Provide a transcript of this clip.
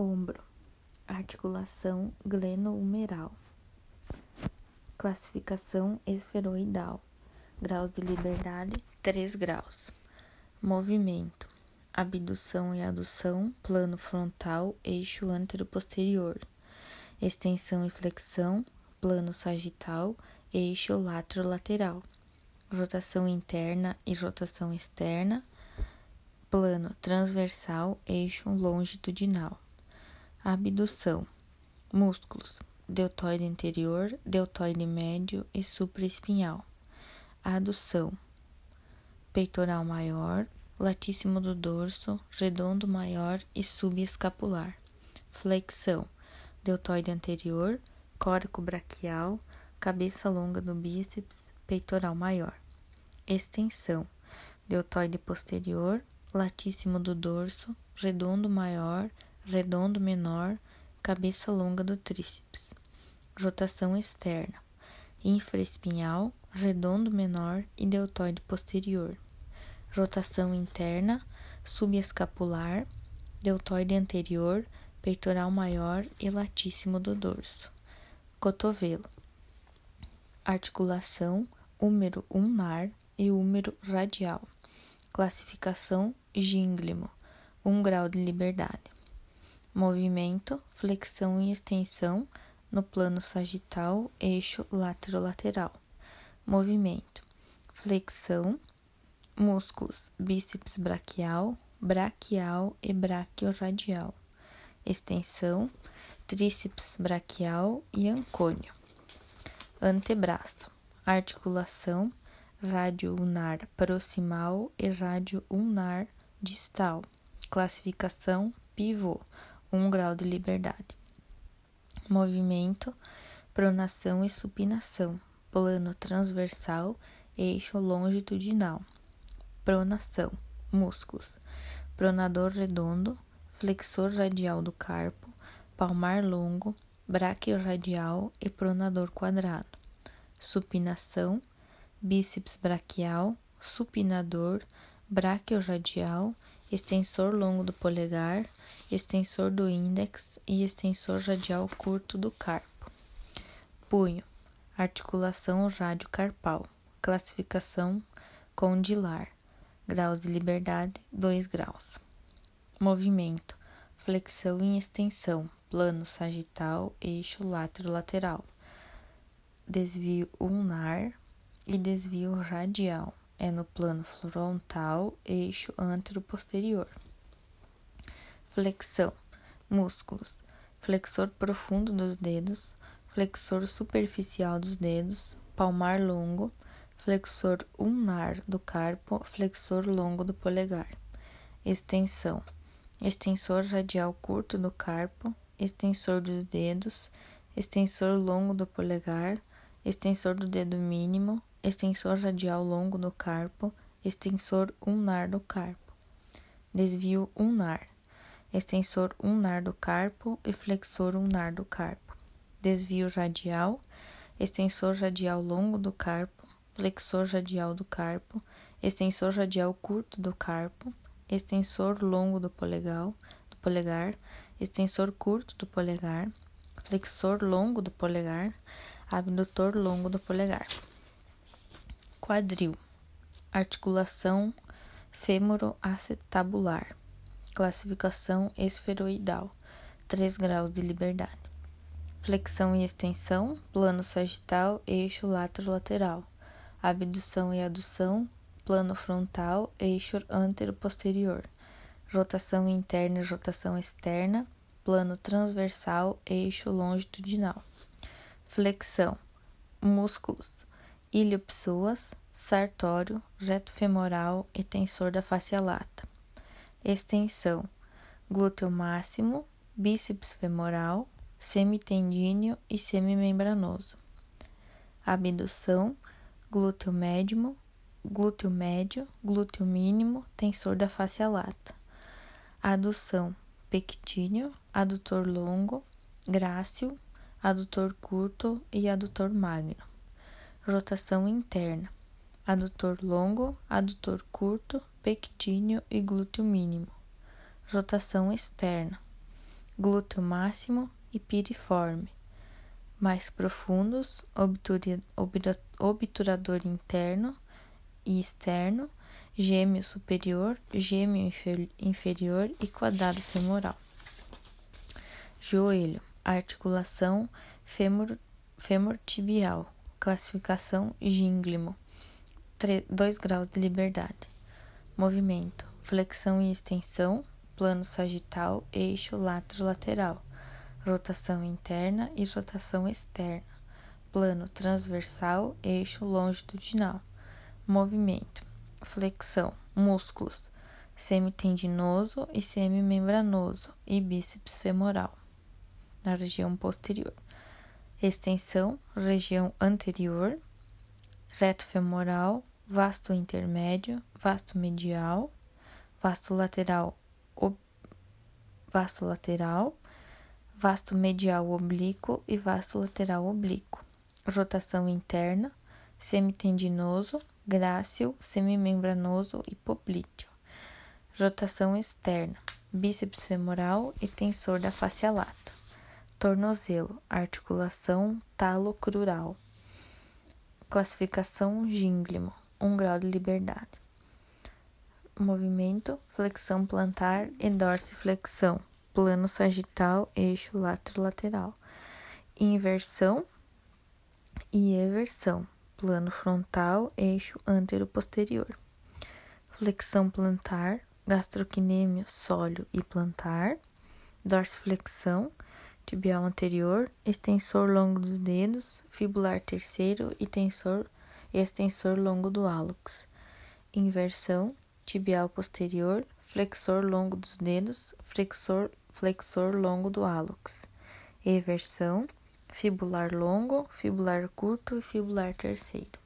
ombro, articulação glenohumeral, classificação esferoidal, graus de liberdade 3 graus, movimento, abdução e adução, plano frontal, eixo antero-posterior, extensão e flexão, plano sagital, eixo lateral, rotação interna e rotação externa, plano transversal, eixo longitudinal. Abdução: músculos, deltoide anterior, deltoide médio e supraespinhal. Adução: peitoral maior, latíssimo do dorso, redondo maior e subescapular. Flexão: deltoide anterior, córico braquial, cabeça longa do bíceps, peitoral maior. Extensão: deltoide posterior, latíssimo do dorso, redondo maior, redondo menor, cabeça longa do tríceps. Rotação externa: infraespinhal, redondo menor e deltoide posterior. Rotação interna: subescapular, deltoide anterior, peitoral maior e latíssimo do dorso. Cotovelo: articulação, húmero ulnar e húmero radial. Classificação gínglimo, 1 um grau de liberdade. Movimento, flexão e extensão no plano sagital, eixo laterolateral. Movimento, flexão, músculos bíceps braquial, braquial e braquioradial. Extensão, tríceps braquial e ancônio. Antebraço, articulação, rádio ulnar proximal e rádio ulnar distal. Classificação pivô, 1 um grau de liberdade. Movimento, pronação e supinação, plano transversal, eixo longitudinal. Pronação, músculos, pronador redondo, flexor radial do carpo, palmar longo, bráquio radial e pronador quadrado. Supinação, bíceps braquial, supinador, bráquio radial, extensor longo do polegar, extensor do índex e extensor radial curto do carpo. Punho, articulação radiocarpal, classificação condilar, graus de liberdade 2 graus. Movimento, flexão e extensão, plano sagital, eixo lateral, desvio ulnar, e desvio radial é no plano frontal, eixo antero-posterior. Flexão: músculos, flexor profundo dos dedos, flexor superficial dos dedos, palmar longo, flexor ulnar do carpo, flexor longo do polegar. Extensão: extensor radial curto do carpo, extensor dos dedos, extensor longo do polegar, extensor do dedo mínimo, extensor radial longo do carpo, extensor ulnar do carpo, desvio ulnar, extensor ulnar do carpo e flexor ulnar do carpo, desvio radial, extensor radial longo do carpo, flexor radial do carpo, extensor radial curto do carpo, extensor longo do polegar, do polegar, extensor curto do polegar, flexor longo do polegar, abdutor longo do polegar quadril, articulação fêmuro-acetabular, classificação esferoidal, 3 graus de liberdade. Flexão e extensão, plano sagital, eixo lateral, abdução e adução, plano frontal, eixo antero-posterior, rotação interna e rotação externa, plano transversal, eixo longitudinal. Flexão, músculos, iliopsoas, sartório, reto femoral e tensor da face lata. Extensão: glúteo máximo, bíceps femoral, semitendíneo e semimembranoso. Abdução: glúteo médio, glúteo médio, glúteo mínimo, tensor da face lata. Adução: pectíneo, adutor longo, grácil, adutor curto e adutor magno. Rotação interna adutor longo, adutor curto, pectíneo e glúteo mínimo. Rotação externa: glúteo máximo e piriforme. Mais profundos, obturador interno e externo, gêmeo superior, gêmeo inferior e quadrado femoral. Joelho, articulação fêmur, fêmur tibial, classificação gínglimo, 2 graus de liberdade. Movimento, flexão e extensão, plano sagital, eixo lateral, rotação interna e rotação externa, plano transversal, eixo longitudinal. Movimento, flexão, músculos, semitendinoso e semimembranoso e bíceps femoral, na região posterior. Extensão, região anterior, reto femoral, vasto intermédio, vasto medial, vasto lateral, ob, vasto lateral, vasto medial oblíquo e vasto lateral oblíquo. Rotação interna, semitendinoso, grácil, semimembranoso e poplíteo. Rotação externa, bíceps femoral e tensor da face lata. Tornozelo, articulação talo-crural. Classificação gínglimo, 1 um grau de liberdade. Movimento, flexão plantar e dorsiflexão, plano sagital, eixo lateral. Inversão e eversão, plano frontal, eixo antero-posterior. Flexão plantar, gastrocnêmio, sólio e plantar. Dorsiflexão, tibial anterior, extensor longo dos dedos, fibular terceiro e tensor extensor longo do hálux. Inversão, tibial posterior, flexor longo dos dedos, flexor, flexor longo do hálux. Eversão, fibular longo, fibular curto e fibular terceiro.